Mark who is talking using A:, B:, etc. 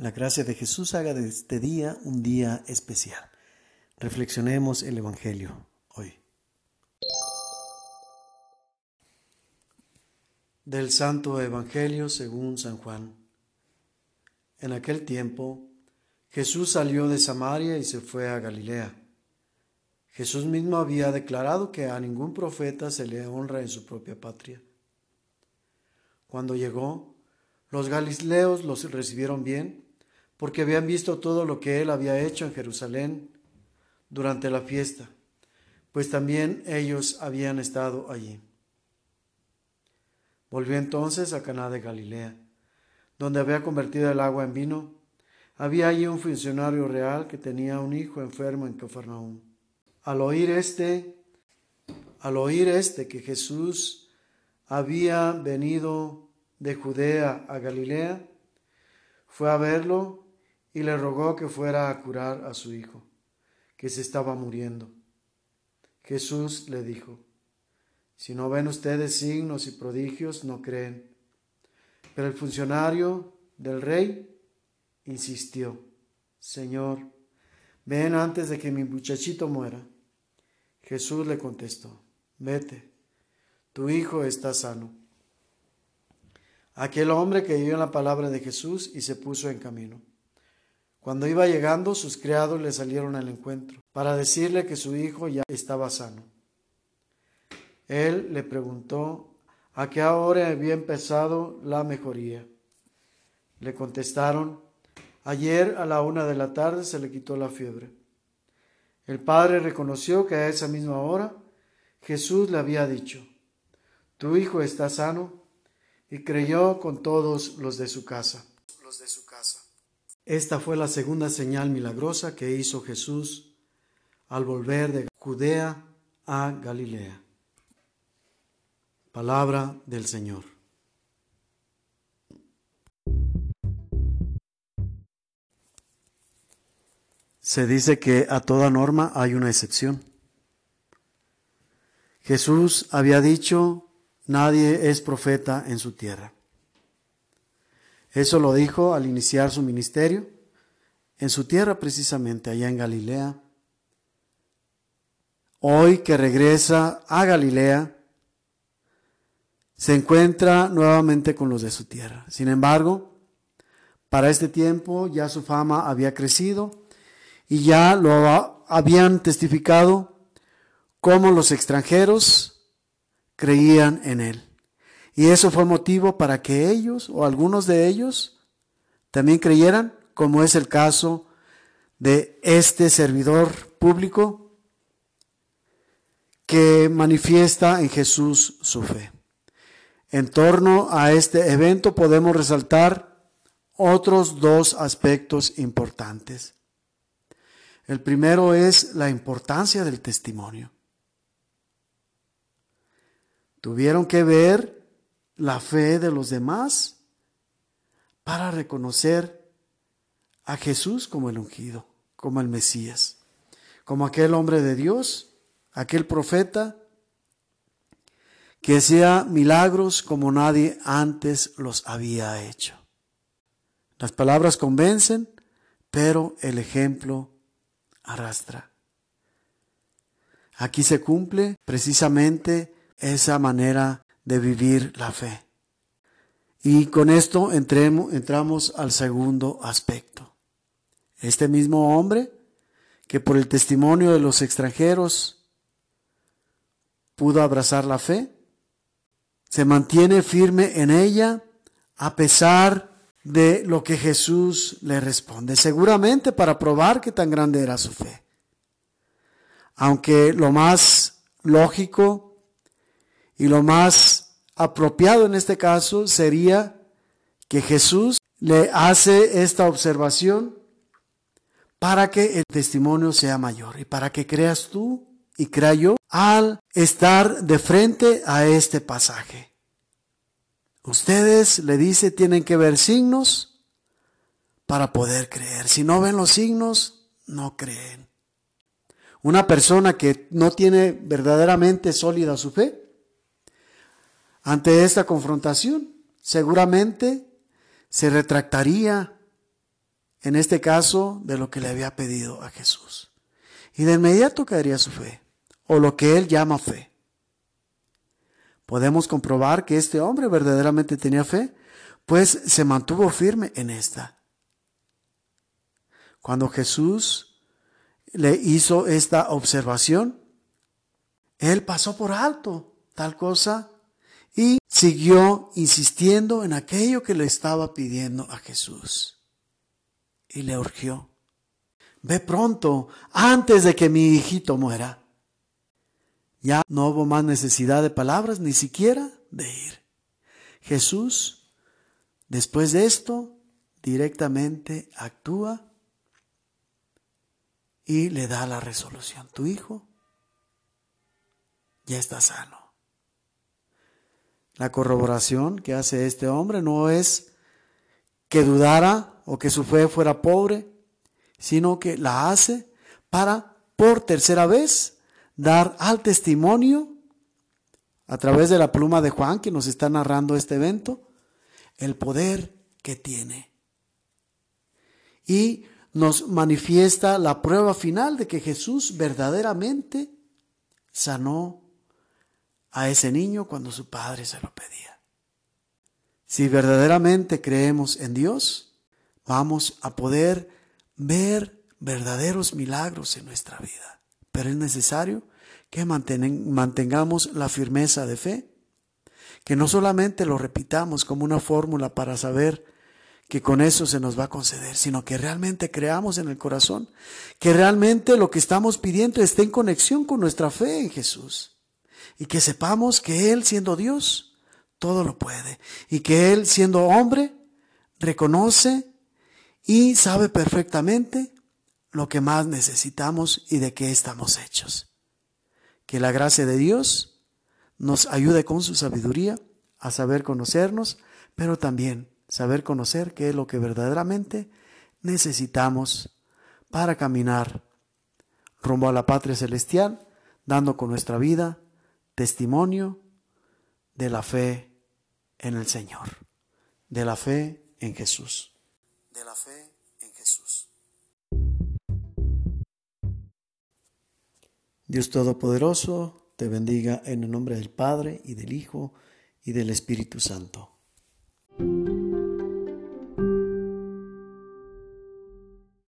A: La gracia de Jesús haga de este día un día especial. Reflexionemos el Evangelio hoy. Del Santo Evangelio según San Juan. En aquel tiempo, Jesús salió de Samaria y se fue a Galilea. Jesús mismo había declarado que a ningún profeta se le honra en su propia patria. Cuando llegó, los galileos los recibieron bien porque habían visto todo lo que él había hecho en Jerusalén durante la fiesta, pues también ellos habían estado allí. Volvió entonces a Caná de Galilea, donde había convertido el agua en vino. Había allí un funcionario real que tenía un hijo enfermo en Cafarnaúm. Al oír este, al oír este que Jesús había venido de Judea a Galilea, fue a verlo y le rogó que fuera a curar a su hijo, que se estaba muriendo. Jesús le dijo, si no ven ustedes signos y prodigios, no creen. Pero el funcionario del rey insistió, Señor, ven antes de que mi muchachito muera. Jesús le contestó, vete, tu hijo está sano. Aquel hombre creyó en la palabra de Jesús y se puso en camino. Cuando iba llegando, sus criados le salieron al encuentro para decirle que su hijo ya estaba sano. Él le preguntó a qué hora había empezado la mejoría. Le contestaron, ayer a la una de la tarde se le quitó la fiebre. El padre reconoció que a esa misma hora Jesús le había dicho, tu hijo está sano, y creyó con todos los de su casa. Los de su. Esta fue la segunda señal milagrosa que hizo Jesús al volver de Judea a Galilea. Palabra del Señor. Se dice que a toda norma hay una excepción. Jesús había dicho, nadie es profeta en su tierra. Eso lo dijo al iniciar su ministerio, en su tierra precisamente, allá en Galilea. Hoy que regresa a Galilea, se encuentra nuevamente con los de su tierra. Sin embargo, para este tiempo ya su fama había crecido y ya lo habían testificado cómo los extranjeros creían en él. Y eso fue motivo para que ellos o algunos de ellos también creyeran, como es el caso de este servidor público que manifiesta en Jesús su fe. En torno a este evento podemos resaltar otros dos aspectos importantes. El primero es la importancia del testimonio. Tuvieron que ver la fe de los demás para reconocer a Jesús como el ungido, como el Mesías, como aquel hombre de Dios, aquel profeta que hacía milagros como nadie antes los había hecho. Las palabras convencen, pero el ejemplo arrastra. Aquí se cumple precisamente esa manera de vivir la fe. Y con esto entremos, entramos al segundo aspecto. Este mismo hombre, que por el testimonio de los extranjeros pudo abrazar la fe, se mantiene firme en ella a pesar de lo que Jesús le responde, seguramente para probar que tan grande era su fe. Aunque lo más lógico y lo más apropiado en este caso sería que Jesús le hace esta observación para que el testimonio sea mayor y para que creas tú y crea yo al estar de frente a este pasaje. Ustedes, le dice, tienen que ver signos para poder creer. Si no ven los signos, no creen. Una persona que no tiene verdaderamente sólida su fe, ante esta confrontación, seguramente se retractaría en este caso, de lo que le había pedido a Jesús. Y de inmediato caería su fe, o lo que él llama fe. Podemos comprobar que este hombre verdaderamente tenía fe, pues se mantuvo firme en esta. Cuando Jesús le hizo esta observación, él pasó por alto tal cosa y siguió insistiendo en aquello que le estaba pidiendo a Jesús. Y le urgió, ve pronto, antes de que mi hijito muera. Ya no hubo más necesidad de palabras, ni siquiera de ir. Jesús, después de esto, directamente actúa y le da la resolución. Tu hijo ya está sano. La corroboración que hace este hombre no es que dudara o que su fe fuera pobre, sino que la hace para, por tercera vez, dar al testimonio, a través de la pluma de Juan, que nos está narrando este evento, el poder que tiene. Y nos manifiesta la prueba final de que Jesús verdaderamente sanó a ese niño cuando su padre se lo pedía. Si verdaderamente creemos en Dios, vamos a poder ver verdaderos milagros en nuestra vida. Pero es necesario que mantengamos la firmeza de fe, que no solamente lo repitamos como una fórmula para saber que con eso se nos va a conceder, sino que realmente creamos en el corazón, que realmente lo que estamos pidiendo esté en conexión con nuestra fe en Jesús y que sepamos que Él siendo Dios, todo lo puede y que Él siendo hombre, reconoce y sabe perfectamente lo que más necesitamos y de qué estamos hechos. Que la gracia de Dios nos ayude con su sabiduría a saber conocernos, pero también saber conocer qué es lo que verdaderamente necesitamos para caminar rumbo a la patria celestial, dando con nuestra vida testimonio de la fe en el Señor, de la fe en Jesús. De la fe en Jesús. Dios Todopoderoso te bendiga en el nombre del Padre y del Hijo y del Espíritu Santo.